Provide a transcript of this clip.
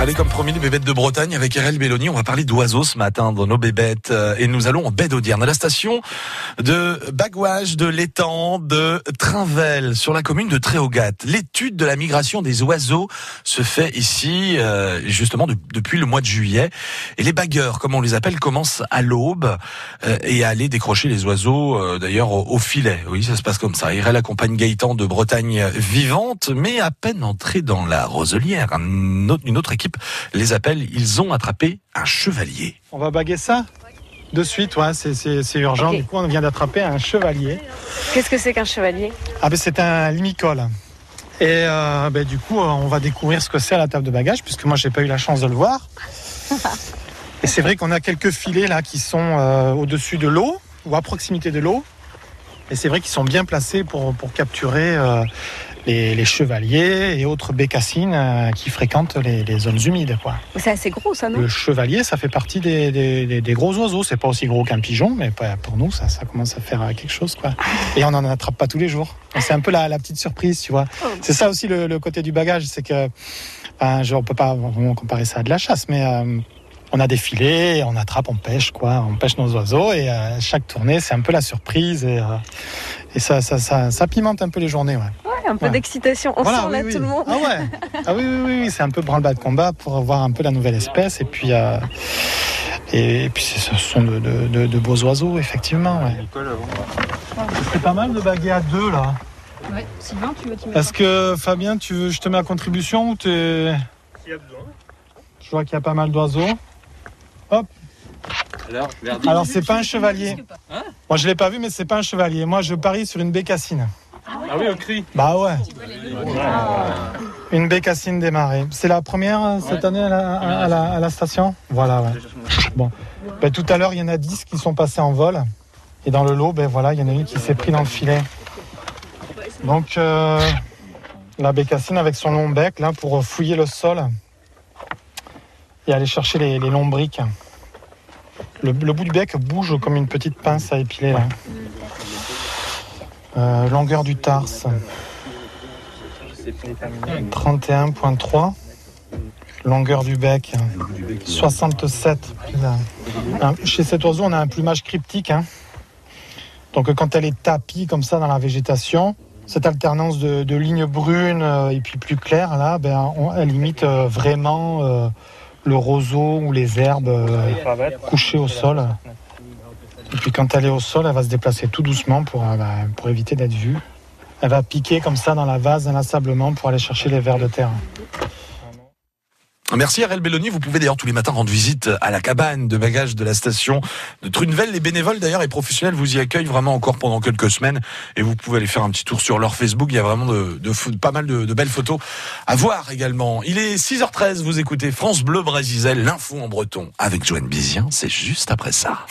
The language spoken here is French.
Allez, comme promis, les bébêtes de Bretagne avec RL Belloni. On va parler d'oiseaux ce matin dans nos bébêtes. Euh, et nous allons en baie d'Audierne, à la station de Bagouage, de l'étang, de Trinvel, sur la commune de Tréogat. L'étude de la migration des oiseaux se fait ici, euh, justement, depuis le mois de juillet. Et les bagueurs, comme on les appelle, commencent à l'aube euh, et à aller décrocher les oiseaux, d'ailleurs, au, filet. Oui, ça se passe comme ça. RL accompagne Gaëtan de Bretagne vivante, mais à peine entré dans la roselière, une autre équipe les appelle. Ils ont attrapé un chevalier. On va baguer ça de suite, ouais, c'est urgent. Du coup, on vient d'attraper un chevalier. Qu'est-ce que c'est qu'un chevalier? Ah ben c'est un limicole. Et euh, ben, du coup, on va découvrir ce que c'est à la table de bagage, puisque moi, j'ai pas eu la chance de le voir. Et c'est vrai qu'on a quelques filets là qui sont euh, au-dessus de l'eau ou à proximité de l'eau. Et c'est vrai qu'ils sont bien placés pour, pour capturer euh, les, chevaliers et autres bécassines euh, qui fréquentent les, zones humides. C'est assez gros ça, non? Le chevalier, ça fait partie des, gros oiseaux. C'est pas aussi gros qu'un pigeon, mais pour nous, ça, commence à faire quelque chose. Quoi. Et on n'en attrape pas tous les jours. C'est un peu la, petite surprise, tu vois. Oh. C'est ça aussi le, côté du bagage, c'est que ben, je, on peut pas vraiment comparer ça à de la chasse, mais euh, on a des filets, on attrape, on pêche, quoi. On pêche nos oiseaux et euh, chaque tournée, c'est un peu la surprise et, ça, ça, pimente un peu les journées. Ouais un peu d'excitation. On sent là tout le monde. Ah ouais. Ah oui, oui, oui, c'est un peu branle-bas de combat pour voir un peu la nouvelle espèce. Et puis, euh, et, puis ce sont de, beaux oiseaux, effectivement. Ouais. C'est pas mal de baguer à deux là. Ouais. Sylvain, tu veux Est-ce que Fabien, tu veux, je te mets à contribution ou t'es. S'il y a besoin. Je vois qu'il y a pas mal d'oiseaux. Hop. Alors, Alors c'est pas un chevalier. Hein? Moi je l'ai pas vu, mais c'est pas un chevalier. Moi je parie sur une bécassine. Ah oui, au cri Bah ouais. Une bécassine démarrée. C'est la première euh, cette année à la, station? Voilà, ouais. Bon. Ben, tout à l'heure, il y en a 10 qui sont passés en vol. Et dans le lot, ben voilà, il y en a une qui s'est pris dans le filet. Donc, euh, la bécassine avec son long bec, là, pour fouiller le sol et aller chercher les, lombriques. Le, le, bout du bec bouge comme une petite pince à épiler, là. Euh, longueur du tarse 31.3. Longueur du bec 67. Chez cet oiseau, on a un plumage cryptique. Hein. Donc quand elle est tapie comme ça dans la végétation, cette alternance de, lignes brunes euh, et puis plus claires, là, ben, elle imite euh, vraiment le roseau ou les herbes couchées au sol. Puis quand elle est au sol, elle va se déplacer tout doucement pour, euh, bah, pour éviter d'être vue. Elle va piquer comme ça dans la vase inlassablement pour aller chercher les vers de terre. Merci RL Belloni. Vous pouvez d'ailleurs tous les matins rendre visite à la cabane de bagages de la station de Trunvel. Les bénévoles d'ailleurs et professionnels vous y accueillent vraiment encore pendant quelques semaines et vous pouvez aller faire un petit tour sur leur Facebook. Il y a vraiment de, pas mal de, belles photos à voir également. Il est 6h13. Vous écoutez France Bleu Brésil, l'info en breton avec Joanne Bizien. C'est juste après ça.